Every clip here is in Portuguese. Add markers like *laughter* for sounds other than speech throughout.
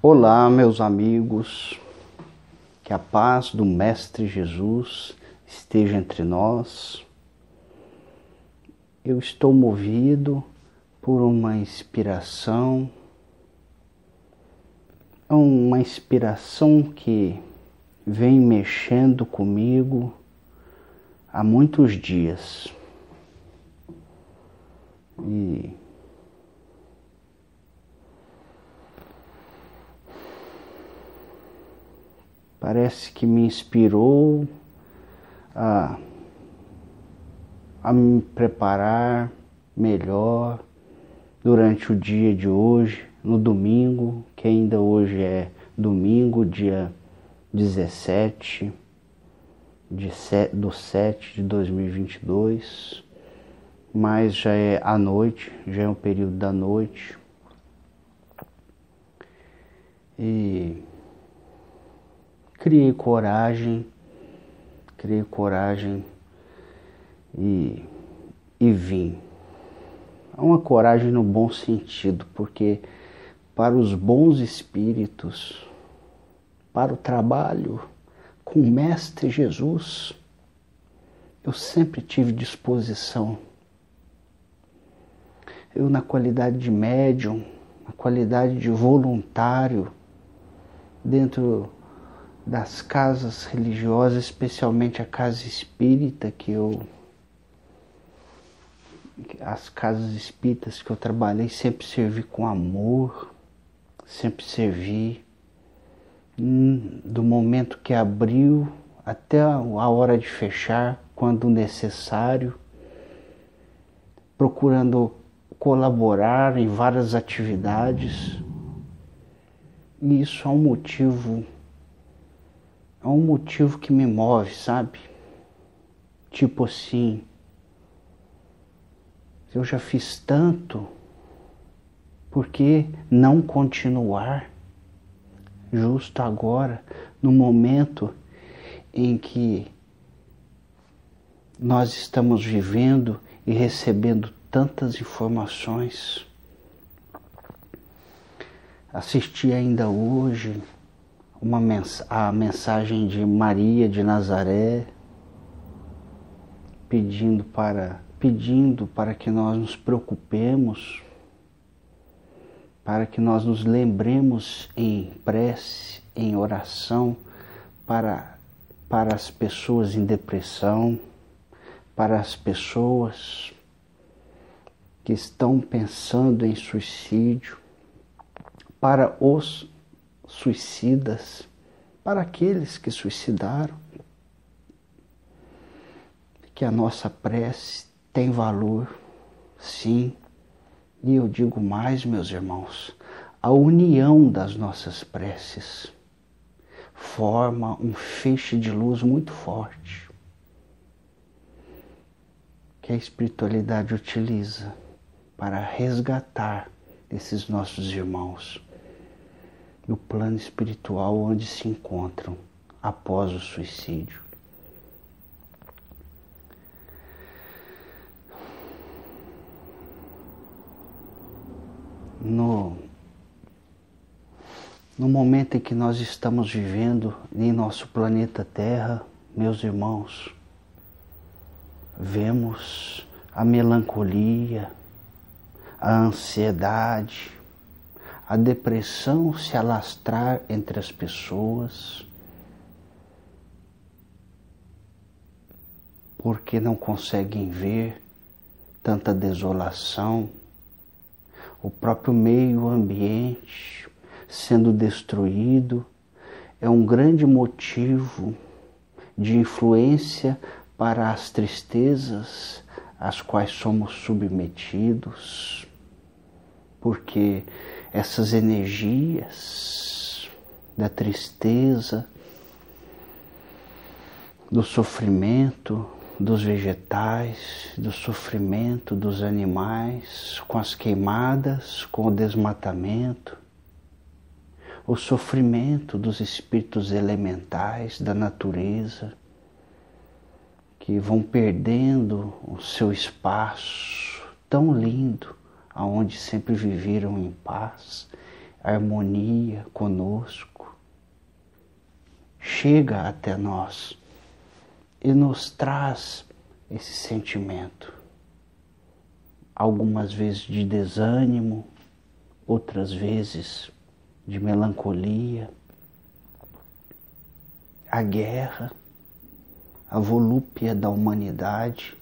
Olá, meus amigos, que a paz do Mestre Jesus esteja entre nós. Eu estou movido por uma inspiração, uma inspiração que vem mexendo comigo há muitos dias. E parece que me inspirou a, a me preparar melhor durante o dia de hoje, no domingo, que ainda hoje é domingo, dia 17 de set, do 7 de 2022, mas já é a noite, já é um período da noite. E criei coragem, criei coragem e, e vim. É uma coragem no bom sentido, porque para os bons espíritos, para o trabalho com o Mestre Jesus, eu sempre tive disposição. Eu, na qualidade de médium, na qualidade de voluntário, dentro das casas religiosas, especialmente a casa espírita que eu as casas espíritas que eu trabalhei sempre servi com amor, sempre servi hum, do momento que abriu até a hora de fechar, quando necessário, procurando colaborar em várias atividades. E isso é um motivo é um motivo que me move, sabe? Tipo assim, eu já fiz tanto, por que não continuar justo agora, no momento em que nós estamos vivendo e recebendo tantas informações? Assisti ainda hoje uma mens a mensagem de Maria de Nazaré pedindo para pedindo para que nós nos preocupemos, para que nós nos lembremos em prece, em oração para para as pessoas em depressão, para as pessoas que estão pensando em suicídio, para os suicidas, para aqueles que suicidaram, que a nossa prece tem valor, sim, e eu digo mais, meus irmãos, a união das nossas preces forma um feixe de luz muito forte que a espiritualidade utiliza para resgatar esses nossos irmãos no plano espiritual onde se encontram após o suicídio. No, no momento em que nós estamos vivendo em nosso planeta Terra, meus irmãos, vemos a melancolia, a ansiedade, a depressão se alastrar entre as pessoas, porque não conseguem ver tanta desolação, o próprio meio ambiente sendo destruído é um grande motivo de influência para as tristezas às quais somos submetidos, porque essas energias da tristeza, do sofrimento dos vegetais, do sofrimento dos animais, com as queimadas, com o desmatamento, o sofrimento dos espíritos elementais da natureza, que vão perdendo o seu espaço tão lindo aonde sempre viveram em paz harmonia conosco, chega até nós e nos traz esse sentimento. Algumas vezes de desânimo, outras vezes de melancolia, a guerra, a volúpia da humanidade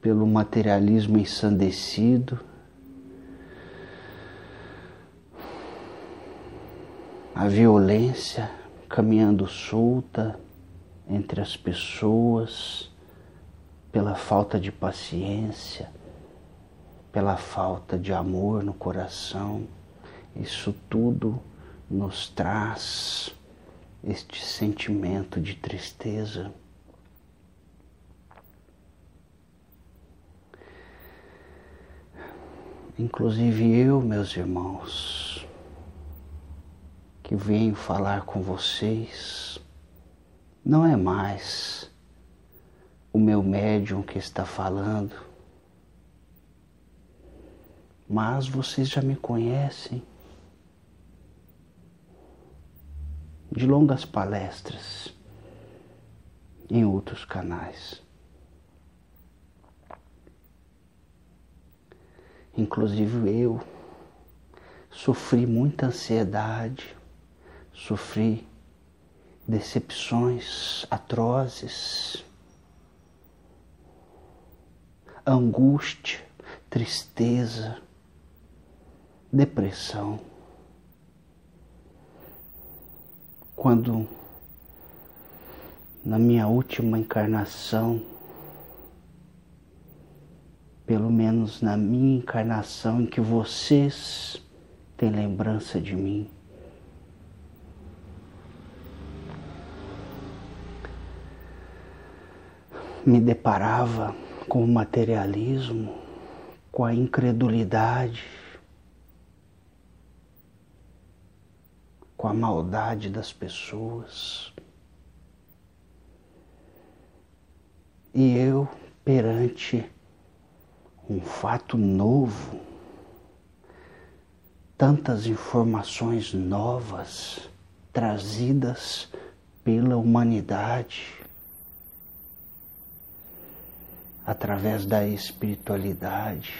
pelo materialismo ensandecido, a violência caminhando solta entre as pessoas, pela falta de paciência, pela falta de amor no coração. Isso tudo nos traz este sentimento de tristeza. Inclusive eu, meus irmãos, que venho falar com vocês, não é mais o meu médium que está falando, mas vocês já me conhecem de longas palestras em outros canais. Inclusive eu sofri muita ansiedade, sofri decepções atrozes, angústia, tristeza, depressão. Quando na minha última encarnação, pelo menos na minha encarnação em que vocês têm lembrança de mim, me deparava com o materialismo, com a incredulidade, com a maldade das pessoas. E eu, perante um fato novo, tantas informações novas trazidas pela humanidade, através da espiritualidade,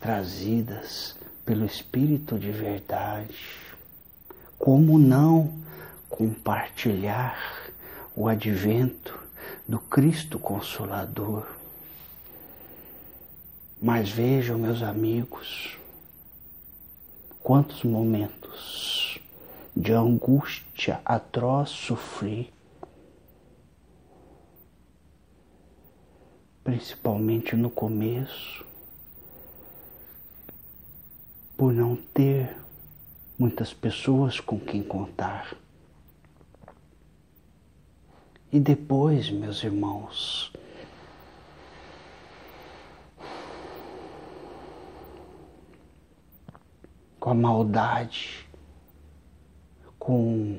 trazidas pelo Espírito de verdade. Como não compartilhar o advento do Cristo Consolador? Mas vejam, meus amigos, quantos momentos de angústia atroz sofri principalmente no começo, por não ter muitas pessoas com quem contar. E depois, meus irmãos, com a maldade, com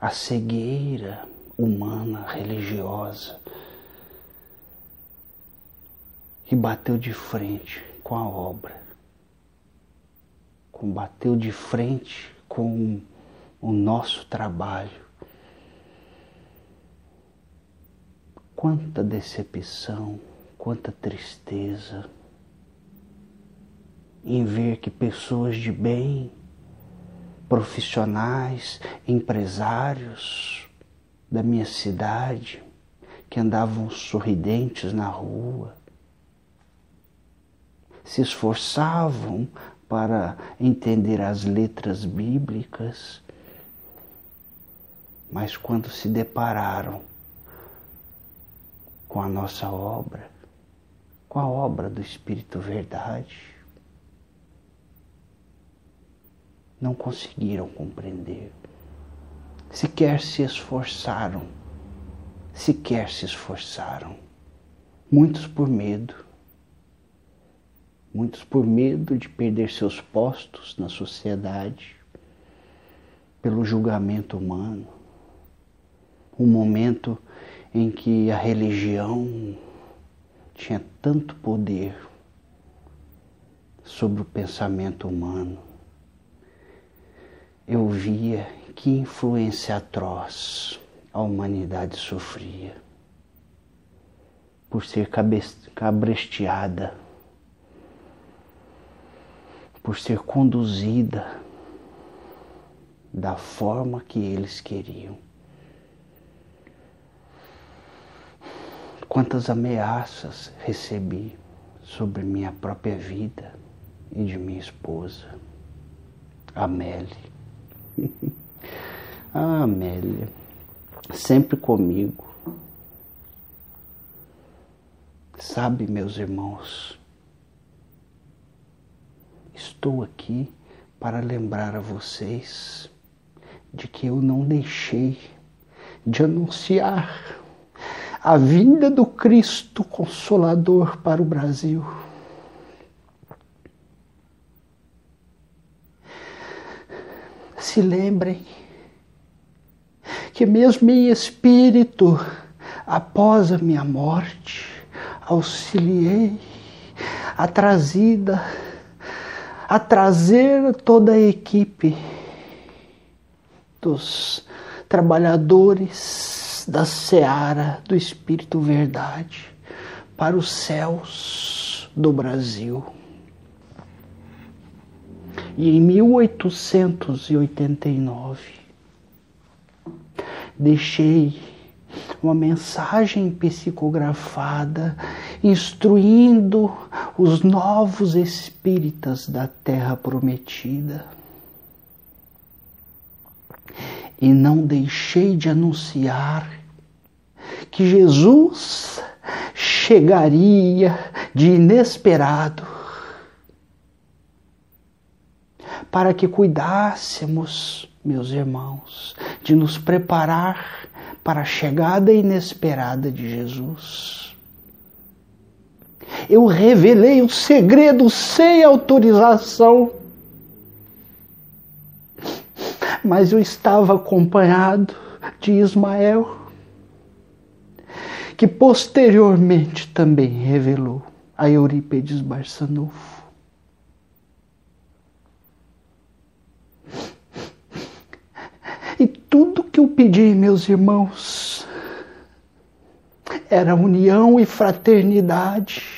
a cegueira humana, religiosa, que bateu de frente com a obra, combateu de frente com o nosso trabalho. Quanta decepção, quanta tristeza em ver que pessoas de bem, profissionais, empresários da minha cidade, que andavam sorridentes na rua, se esforçavam para entender as letras bíblicas, mas quando se depararam com a nossa obra, com a obra do Espírito Verdade, não conseguiram compreender, sequer se esforçaram, sequer se esforçaram, muitos por medo, muitos por medo de perder seus postos na sociedade, pelo julgamento humano, um momento em que a religião tinha tanto poder sobre o pensamento humano, eu via que influência atroz a humanidade sofria por ser cabresteada, por ser conduzida da forma que eles queriam. Quantas ameaças recebi sobre minha própria vida e de minha esposa, Amélia. *laughs* ah, Amélia, sempre comigo. Sabe, meus irmãos, estou aqui para lembrar a vocês de que eu não deixei de anunciar a vinda do Cristo Consolador para o Brasil. Se lembrem que, mesmo em espírito, após a minha morte, auxiliei a trazida, a trazer toda a equipe dos trabalhadores da seara do Espírito Verdade para os céus do Brasil. E em 1889 deixei uma mensagem psicografada instruindo os novos espíritas da terra prometida e não deixei de anunciar que Jesus chegaria de inesperado para que cuidássemos, meus irmãos, de nos preparar para a chegada inesperada de Jesus. Eu revelei o segredo sem autorização mas eu estava acompanhado de Ismael, que posteriormente também revelou a Eurípedes Barçanufo. E tudo que eu pedi, meus irmãos, era união e fraternidade.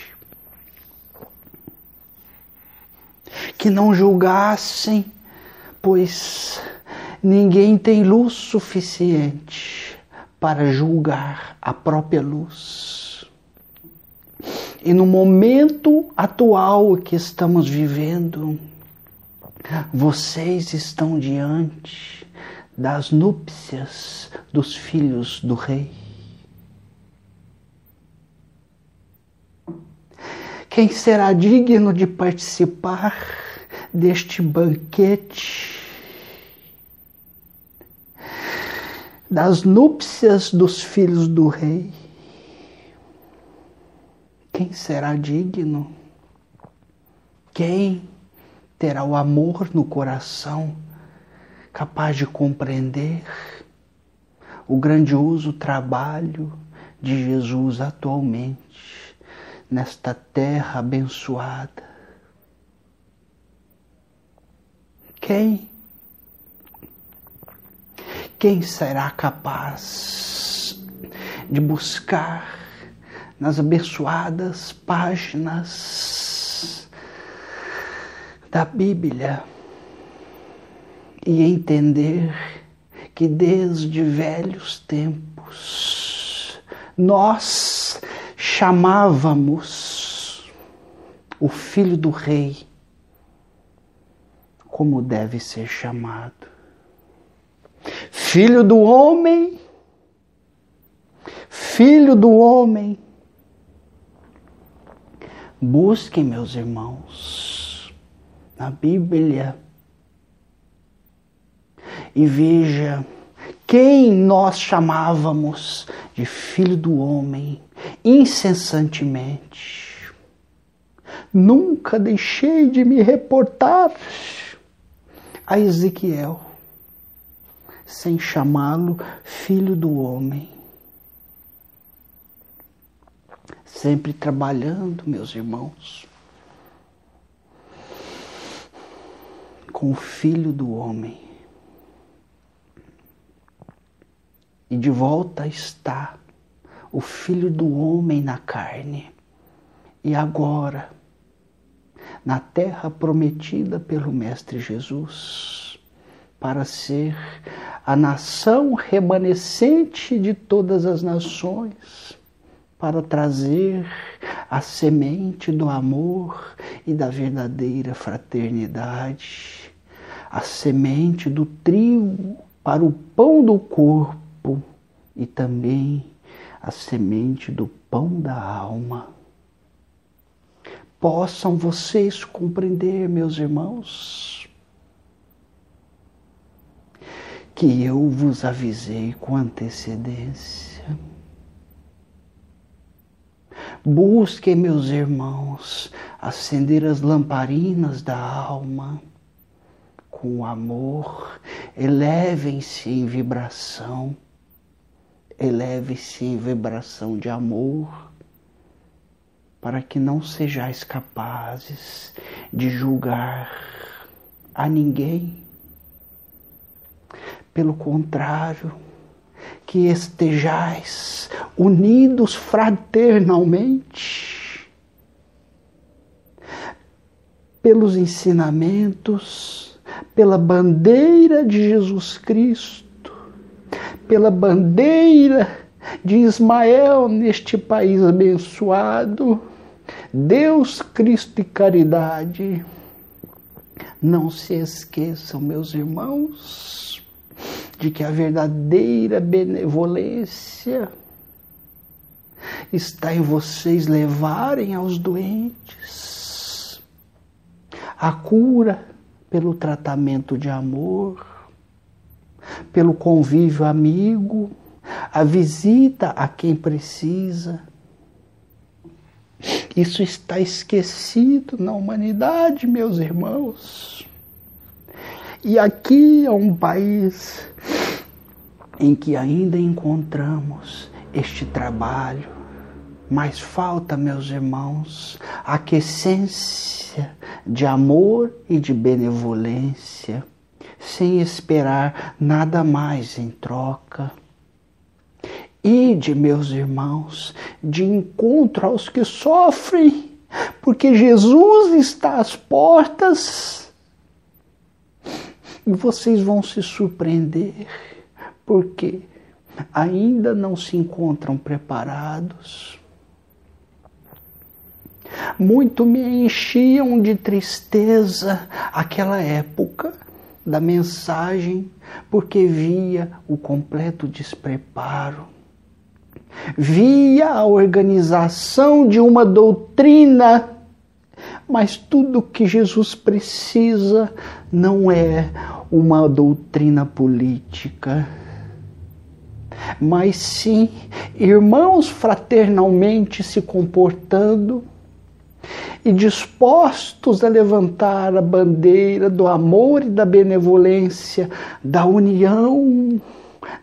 Que não julgassem, pois Ninguém tem luz suficiente para julgar a própria luz. E no momento atual que estamos vivendo, vocês estão diante das núpcias dos filhos do rei. Quem será digno de participar deste banquete? das núpcias dos filhos do rei. Quem será digno? Quem terá o amor no coração capaz de compreender o grandioso trabalho de Jesus atualmente nesta terra abençoada? Quem? Quem será capaz de buscar nas abençoadas páginas da Bíblia e entender que desde velhos tempos nós chamávamos o filho do rei como deve ser chamado filho do homem, filho do homem. Busquem, meus irmãos, na Bíblia e veja quem nós chamávamos de filho do homem incessantemente. Nunca deixei de me reportar a Ezequiel sem chamá-lo filho do homem. Sempre trabalhando, meus irmãos. com o Filho do Homem. E de volta está o Filho do Homem na carne. E agora, na terra prometida pelo Mestre Jesus, para ser a nação remanescente de todas as nações, para trazer a semente do amor e da verdadeira fraternidade, a semente do trigo para o pão do corpo e também a semente do pão da alma. Possam vocês compreender, meus irmãos, que eu vos avisei com antecedência. Busquem, meus irmãos, acender as lamparinas da alma com amor, elevem-se em vibração, eleve-se em vibração de amor, para que não sejais capazes de julgar a ninguém. Pelo contrário, que estejais unidos fraternalmente pelos ensinamentos, pela bandeira de Jesus Cristo, pela bandeira de Ismael neste país abençoado, Deus, Cristo e caridade. Não se esqueçam, meus irmãos, de que a verdadeira benevolência está em vocês levarem aos doentes a cura pelo tratamento de amor, pelo convívio amigo, a visita a quem precisa. Isso está esquecido na humanidade, meus irmãos. E aqui é um país em que ainda encontramos este trabalho, mas falta, meus irmãos, a essência de amor e de benevolência, sem esperar nada mais em troca. Ide, meus irmãos, de encontro aos que sofrem, porque Jesus está às portas e vocês vão se surpreender, porque ainda não se encontram preparados. Muito me enchiam de tristeza aquela época da mensagem, porque via o completo despreparo via a organização de uma doutrina, mas tudo que Jesus precisa não é uma doutrina política, mas sim irmãos fraternalmente se comportando e dispostos a levantar a bandeira do amor e da benevolência, da união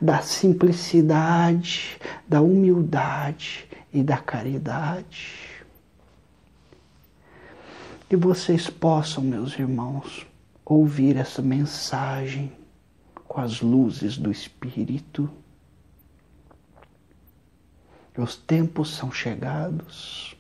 da simplicidade, da humildade e da caridade. Que vocês possam, meus irmãos, ouvir essa mensagem com as luzes do Espírito. Os tempos são chegados.